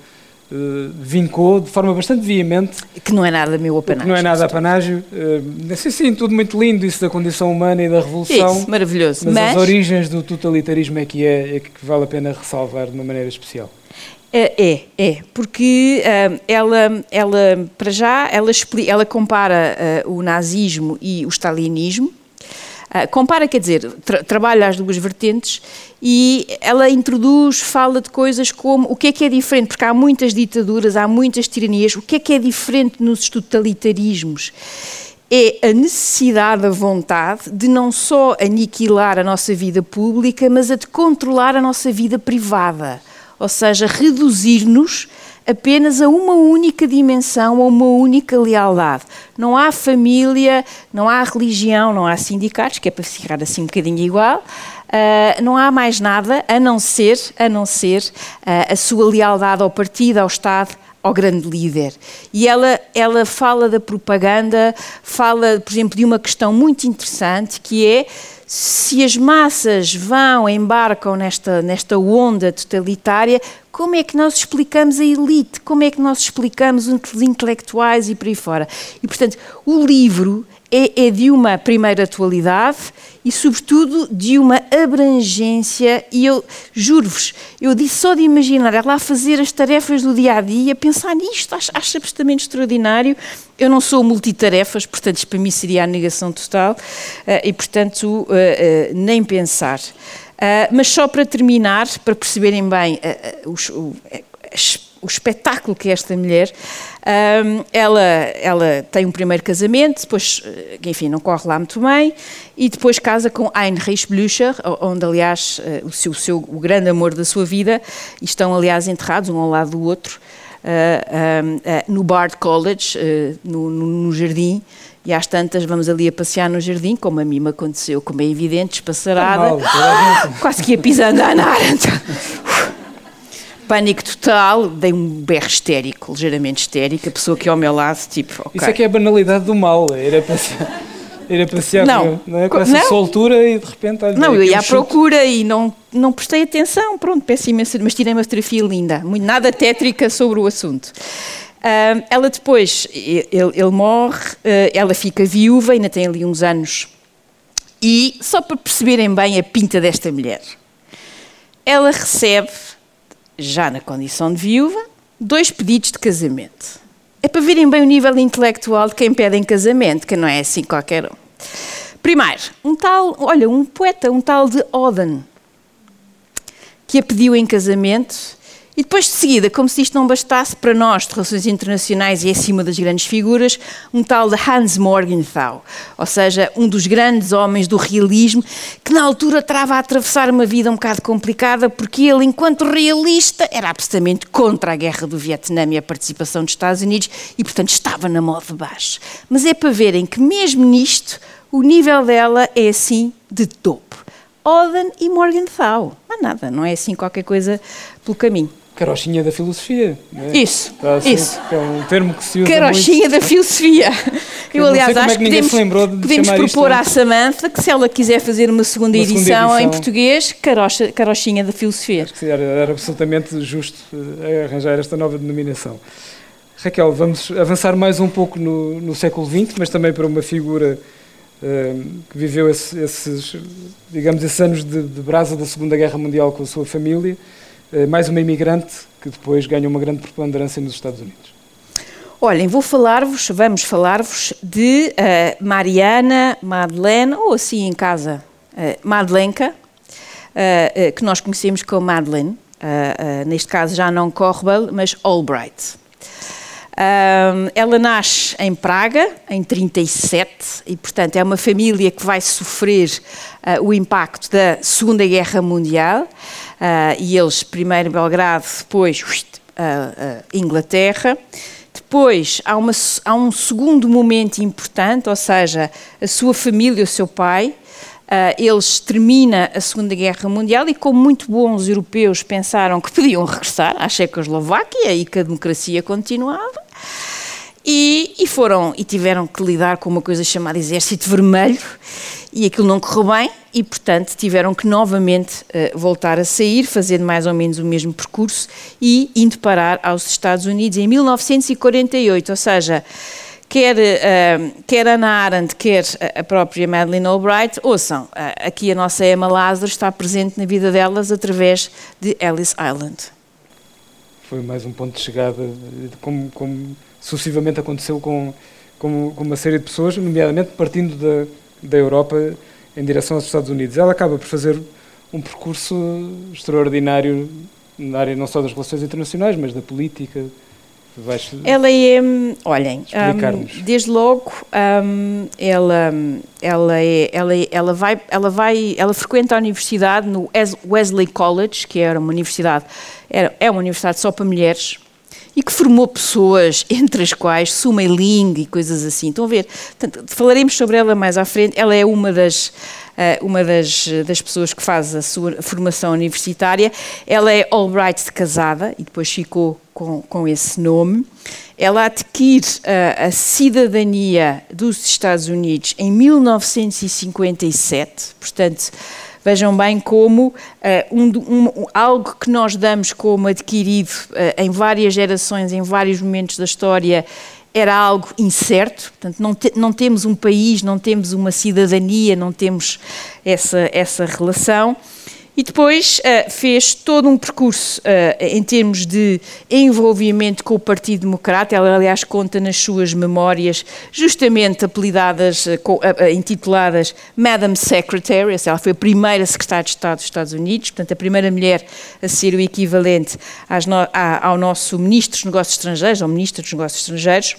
uh, vincou de forma bastante veemente. Que não é nada meu apanágio. Que não é nada apanágio. Uh, sim, sim, tudo muito lindo, isso da condição humana e da revolução. Isso, maravilhoso. Mas, mas, as origens do totalitarismo é que é, é que vale a pena ressalvar de uma maneira especial. É, é, porque uh, ela, ela, para já, ela, ela compara o nazismo e o stalinismo, uh, compara, quer dizer, tra trabalha as duas vertentes e ela introduz, fala de coisas como o que é que é diferente, porque há muitas ditaduras, há muitas tiranias, o que é que é diferente nos totalitarismos? É a necessidade, a vontade de não só aniquilar a nossa vida pública, mas a de controlar a nossa vida privada ou seja, reduzir-nos apenas a uma única dimensão, a uma única lealdade. Não há família, não há religião, não há sindicatos, que é para ficar assim um bocadinho igual. Uh, não há mais nada a não ser, a não ser uh, a sua lealdade ao partido, ao Estado, ao grande líder. E ela, ela fala da propaganda, fala, por exemplo, de uma questão muito interessante que é se as massas vão, embarcam nesta, nesta onda totalitária, como é que nós explicamos a elite? Como é que nós explicamos os intelectuais e por aí fora? E, portanto, o livro é, é, de uma primeira atualidade e, sobretudo, de uma abrangência. E eu juro-vos, eu disse só de imaginar ela a fazer as tarefas do dia a dia, pensar nisto, acho, acho absolutamente extraordinário. Eu não sou multitarefas, portanto, isto para mim seria a negação total uh, e, portanto, uh, uh, nem pensar. Mas só para terminar, para perceberem bem os, as o espetáculo que é esta mulher. Ela, ela tem um primeiro casamento, depois, enfim, não corre lá muito bem, e depois casa com Heinrich Blücher, onde, aliás, o seu, o seu o grande amor da sua vida, e estão, aliás, enterrados um ao lado do outro, uh, uh, no Bard College, uh, no, no, no jardim, e às tantas vamos ali a passear no jardim, como a mim me aconteceu, como é evidente, espaçarada, quase que ia pisando a Ana pânico total, dei um berro histérico, ligeiramente histérico, a pessoa que ao meu lado, tipo, okay. Isso é que é a banalidade do mal, era passear, era passear não, com, não é? com essa não. soltura e de repente... Olha, não, eu ia à chute. procura e não, não prestei atenção, pronto, peço imenso, mas tirei uma fotografia linda, muito, nada tétrica sobre o assunto. Uh, ela depois, ele, ele morre, uh, ela fica viúva, ainda tem ali uns anos, e só para perceberem bem a pinta desta mulher, ela recebe já na condição de viúva, dois pedidos de casamento. É para verem bem o nível intelectual de quem pede em casamento, que não é assim qualquer um. Primeiro, um tal, olha, um poeta, um tal de Oden, que a pediu em casamento e depois de seguida, como se isto não bastasse para nós de relações internacionais e acima das grandes figuras, um tal de Hans Morgenthau, ou seja, um dos grandes homens do realismo, que na altura estava a atravessar uma vida um bocado complicada, porque ele, enquanto realista, era absolutamente contra a guerra do Vietnã e a participação dos Estados Unidos e, portanto, estava na moda baixo. Mas é para verem que mesmo nisto, o nível dela é assim de topo. Oden e Morgenthau. Há nada, não é assim qualquer coisa pelo caminho carochinha da filosofia. É? Isso, assim, isso. É um termo que se usa Carochinha muito. da filosofia. Eu, aliás, acho é que podemos, podemos propor à Samantha que se ela quiser fazer uma segunda, uma edição, segunda edição, em português, carocha, carochinha da filosofia. Acho que era, era absolutamente justo uh, arranjar esta nova denominação. Raquel, vamos avançar mais um pouco no, no século XX, mas também para uma figura uh, que viveu esse, esses, digamos, esses anos de, de brasa da Segunda Guerra Mundial com a sua família. Eh, mais uma imigrante que depois ganha uma grande preponderância nos Estados Unidos. Olhem, vou falar-vos, vamos falar-vos de uh, Mariana Madeleine, ou assim em casa, uh, Madelenka, uh, que nós conhecemos como Madeleine, neste caso já não Corbel, mas Albright. ela nasce em Praga, em 37, e portanto é uma família que vai sofrer o impacto da Segunda Guerra Mundial. Uh, e eles, primeiro Belgrado, depois uh, Inglaterra. Depois há, uma, há, um segundo momento importante, ou seja, a sua família, o seu pai, uh, eles termina a Segunda Guerra Mundial e, como muito bons europeus, pensaram que podiam regressar à Checoslováquia e que a democracia continuava. E, e, foram e tiveram que lidar com uma coisa chamada Exército Vermelho e aquilo não correu bem e, portanto, tiveram que novamente uh, voltar a sair, fazendo mais ou menos o mesmo percurso e indo parar aos Estados Unidos em 1948, ou seja, quer, uh, quer Anna Arendt, quer a própria Madeleine Albright, ouçam, uh, aqui a nossa Emma Lázaro está presente na vida delas através de Ellis Island. Foi mais um ponto de chegada, como, como sucessivamente aconteceu com, com, com uma série de pessoas, nomeadamente partindo da, da Europa em direção aos Estados Unidos. Ela acaba por fazer um percurso extraordinário na área não só das relações internacionais, mas da política, Vais ela é, olhem, um, desde logo um, ela, ela, é, ela, é, ela, vai, ela, vai, ela frequenta a universidade no Wesley College, que era uma universidade, era, é uma universidade só para mulheres, e que formou pessoas, entre as quais Suma Ling e coisas assim. Estão a ver? Portanto, falaremos sobre ela mais à frente. Ela é uma das, uh, uma das, das pessoas que faz a sua formação universitária. Ela é Albright casada e depois ficou com, com esse nome. Ela adquire uh, a cidadania dos Estados Unidos em 1957, portanto Vejam bem como uh, um, um, algo que nós damos como adquirido uh, em várias gerações, em vários momentos da história, era algo incerto, portanto, não, te, não temos um país, não temos uma cidadania, não temos essa, essa relação. E depois uh, fez todo um percurso uh, em termos de envolvimento com o Partido Democrata. Ela, aliás, conta nas suas memórias, justamente apelidadas, uh, intituladas Madam Secretary. Ela foi a primeira secretária de Estado dos Estados Unidos, portanto, a primeira mulher a ser o equivalente no, ao nosso Ministro dos Negócios Estrangeiros, ao Ministro dos Negócios Estrangeiros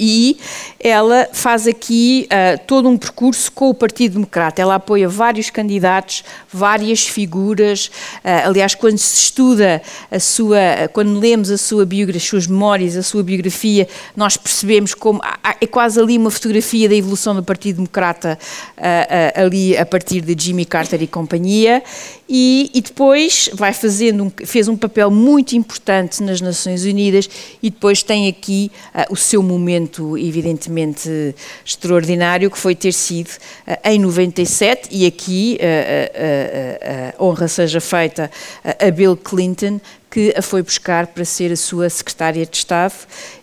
e ela faz aqui uh, todo um percurso com o Partido Democrata. Ela apoia vários candidatos, várias figuras. Uh, aliás, quando se estuda a sua, quando lemos a sua biografia, as suas memórias, a sua biografia, nós percebemos como é quase ali uma fotografia da evolução do Partido Democrata uh, ali a partir de Jimmy Carter e companhia. E, e depois vai fazendo um, fez um papel muito importante nas Nações Unidas e depois tem aqui o seu momento momento evidentemente extraordinário que foi ter sido uh, em 97 e aqui uh, uh, honra seja feita a Bill Clinton que a foi buscar para ser a sua secretária de Estado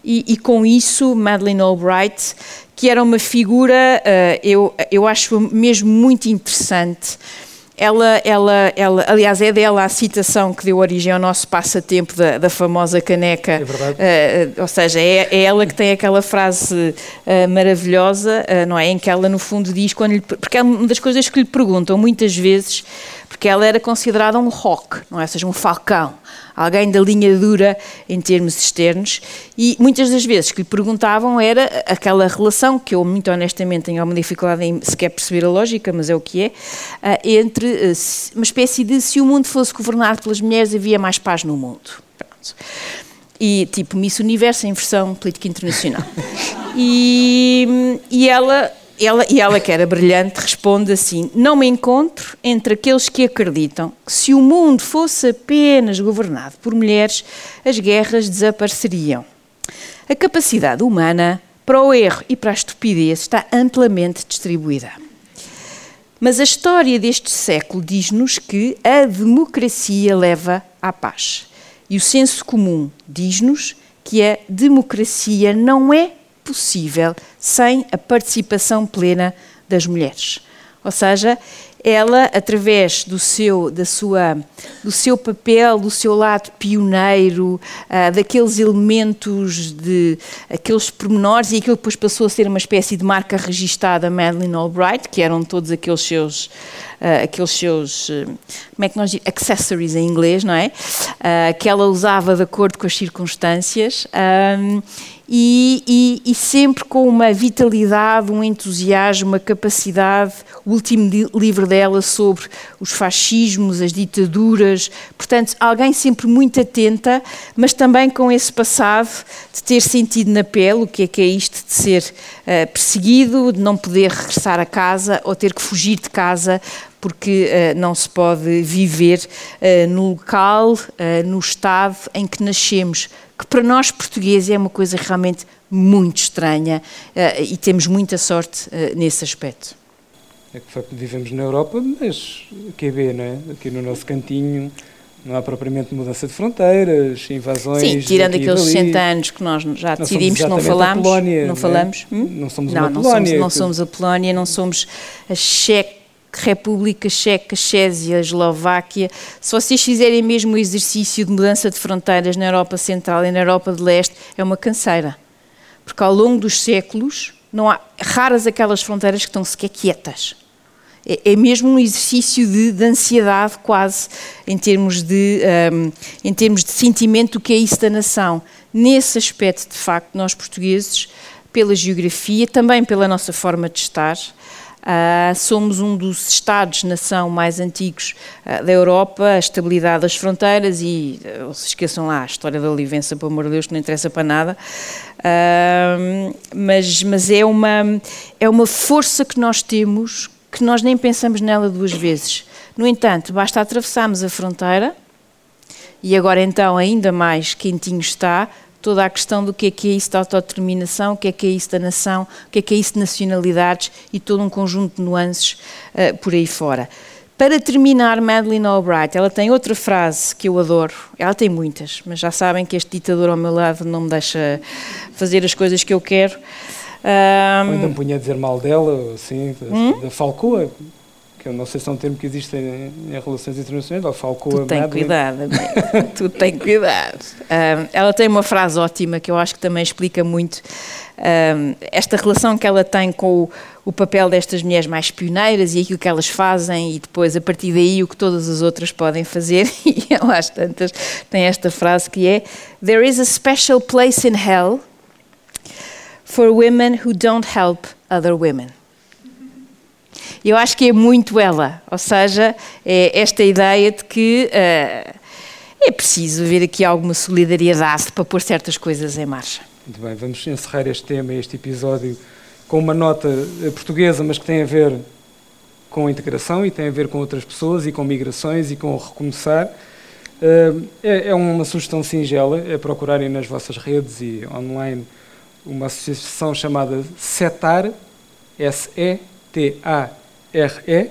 e, e com isso Madeleine Albright que era uma figura eu, eu acho mesmo muito interessante ela, ela, ela, aliás, é dela a citação que deu origem ao nosso passatempo da, da famosa caneca. É verdade. Uh, ou seja, é, é, ela que tem aquela frase uh, maravilhosa, uh, não é? Em que ela, no fundo, diz, quando lhe, porque é uma das coisas que lhe perguntam muitas vezes, porque ela era considerada um rock, não é? Ou seja, um falcão alguém da linha dura em termos externos, e muitas das vezes que lhe perguntavam era aquela relação, que eu muito honestamente tenho alguma dificuldade em sequer perceber a lógica, mas é o que é, eh, entre eh, uma espécie de se o mundo fosse governado pelas mulheres havia mais paz no mundo. Pronto e tipo Miss Universo em versão política internacional. E, e ela ela, e ela, que era brilhante, responde assim: Não me encontro entre aqueles que acreditam que se o mundo fosse apenas governado por mulheres, as guerras desapareceriam. A capacidade humana para o erro e para a estupidez está amplamente distribuída. Mas a história deste século diz-nos que a democracia leva à paz. E o senso comum diz-nos que a democracia não é possível sem a participação plena das mulheres. Ou seja, ela, através do seu, da sua, do seu papel, do seu lado pioneiro, uh, daqueles elementos, de aqueles pormenores, e aquilo depois passou a ser uma espécie de marca registada Madeleine Albright, que eram todos aqueles seus, uh, aqueles seus, uh, como é que nós dizemos, accessories em inglês, não é? que ela usava de acordo com as circunstâncias. Um, e, e, e, sempre com uma vitalidade, um entusiasmo, uma capacidade. O último livro dela sobre os fascismos, as ditaduras. Portanto, alguém sempre muito atenta, mas também com esse passado de ter sentido na pele o que é que é isto de ser uh, perseguido, de não poder regressar a casa ou ter que fugir de casa porque uh, não se pode viver uh, no local, no estado em que nascemos que para nós portugueses é uma coisa realmente muito estranha e temos muita sorte nesse aspecto. É que de facto vivemos na Europa, mas QB, não é? Aqui no nosso cantinho não há propriamente mudança de fronteiras, invasões. Sim, tirando aqueles 60 anos que nós já decidimos que não falamos. Polónia, não, não é? falamos. Hum? Não somos não, uma não Polónia. Somos, não somos a Polónia, não somos a Checa. República Checa, Chésia, Eslováquia, se vocês fizerem mesmo o exercício de mudança de fronteiras na Europa Central e na Europa de Leste, é uma canseira. Porque ao longo dos séculos, não há raras aquelas fronteiras que estão sequer quietas. É, é mesmo um exercício de, de, ansiedade quase em termos de um, em termos de sentimento do que é isso da nação. Nesse aspecto de facto nós portugueses pela geografia também pela nossa forma de estar Uh, somos um dos Estados-nação mais antigos uh, da Europa, a estabilidade das fronteiras e, uh, se esqueçam lá, a história da Olivença, pelo amor de Deus, que não interessa para nada, mas, mas é, uma, é uma força que nós temos que nós nem pensamos nela duas vezes. No entanto, basta atravessarmos a fronteira, e agora então ainda mais quentinho está, toda a questão do que é que é isso da autodeterminação, o que é que é isso da nação, o que é que é isso de nacionalidades e todo um conjunto de nuances uh, por aí fora. Para terminar, Madeleine Albright, ela tem outra frase que eu adoro. Ela tem muitas, mas já sabem que este ditador ao meu lado não me deixa fazer as coisas que eu quero. Um... Ainda me punha a dizer mal dela, assim, da, hum? da Falcoa, que eu não sei se é um termo que existe em, em relações internacionais, ou Falcoa Tu tem cuidado, tu tem cuidado. Um, ela tem uma frase ótima que eu acho que também explica muito um, esta relação que ela tem com o, o, papel destas mulheres mais pioneiras e aquilo que elas fazem e depois a partir daí o que todas as outras podem fazer e ela às tantas tem esta frase que é There is a special place in hell for women who don't help other women. Eu acho que é muito ela, ou seja, é esta ideia de que uh, é preciso haver aqui alguma solidariedade para pôr certas coisas em marcha. Muito bem, vamos encerrar este tema, este episódio, com uma nota eh, portuguesa, mas que tem a ver com a integração e tem a ver com outras pessoas e com migrações e com o recomeçar. Uh, é, é uma sugestão singela, é procurarem nas vossas redes e online uma associação chamada SETAR, S-E-T-A-R-E,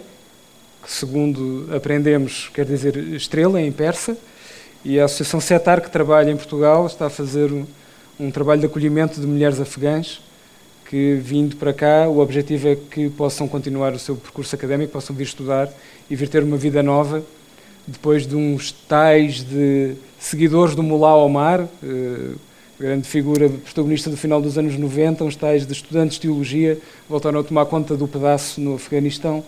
que segundo aprendemos quer dizer estrela em persa, e a Associação SETAR, que trabalha em Portugal, está a fazer um, um trabalho de acolhimento de mulheres afegãs que, vindo para cá, o objetivo é que possam continuar o seu percurso académico, possam vir estudar e vir ter uma vida nova, depois de uns tais de seguidores do Mulá Omar, grande figura protagonista do final dos anos 90, uns tais de estudantes de teologia voltaram a tomar conta do pedaço no Afeganistão.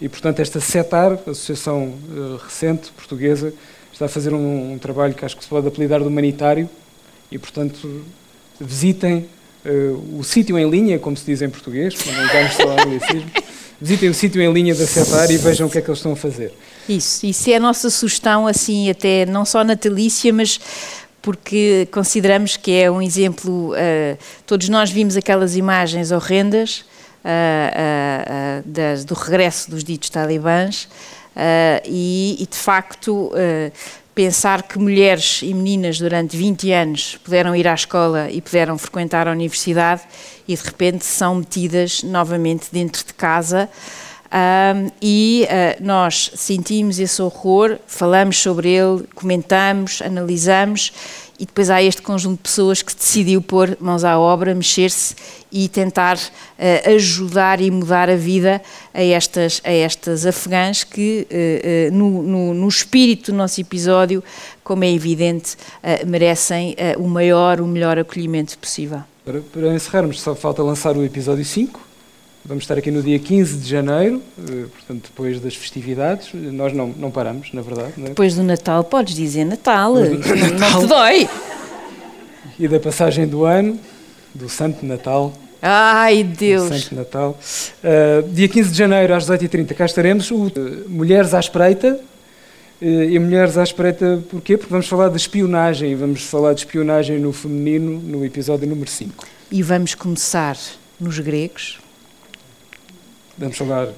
E, portanto, esta CETAR, associação uh, recente portuguesa, está a fazer um, um, trabalho que acho que se pode apelidar de humanitário. E, portanto, visitem uh, o sítio em linha, como se diz em português, para não usarmos só anglicismo, visitem o sítio em linha da CETAR e vejam o que é que eles estão a fazer. Isso, isso é a nossa sugestão, assim, até não só natalícia, mas porque consideramos que é um exemplo. Uh, todos nós vimos aquelas imagens horrendas uh, uh, das, do regresso dos ditos talibãs e, e, de facto, pensar que mulheres e meninas durante 20 anos puderam ir à escola e puderam frequentar a universidade e de repente são metidas novamente dentro de casa. Um, e uh, nós sentimos esse horror, falamos sobre ele, comentamos, analisamos e depois há este conjunto de pessoas que decidiu pôr mãos à obra, mexer-se e tentar uh, ajudar e mudar a vida a estas, a estas afegãs que, uh, no, no, no, espírito do nosso episódio, como é evidente, merecem o maior, o melhor acolhimento possível. Para, para encerrarmos, só falta lançar o episódio 5 Vamos estar aqui no dia 15 de janeiro, eh, portanto, depois das festividades. Nós não, não paramos, na verdade. É? Depois do Natal, podes dizer Natal, Natal. não te dói. E da passagem do ano, do Santo Natal. Ai, Deus! Santo Natal. Uh, dia 15 de janeiro, às 18h30, cá estaremos. O, uh, Mulheres à Espreita. Uh, e Mulheres à Espreita, porquê? Porque vamos falar de espionagem. Vamos falar de espionagem no feminino no episódio número 5. E vamos começar nos gregos Vamos falar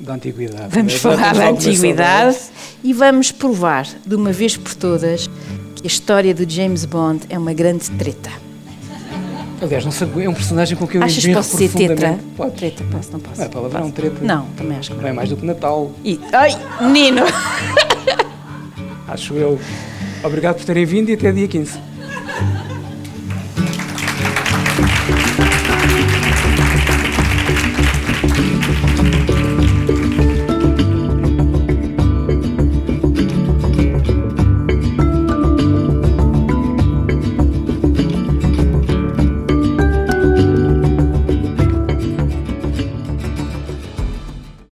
da antiguidade. Vamos falar da antiguidade e vamos provar de uma vez por todas que a história do James Bond é uma grande treta. Aliás, não sei, é um personagem com quem eu Achas que posso ser tetra? Podes. Treta, posso, não posso? Não é palavrão, Posso. treta. Não, também acho que Não não. é mais do que Natal, E, ai, menino! acho eu. Obrigado por terem vindo e até dia 15.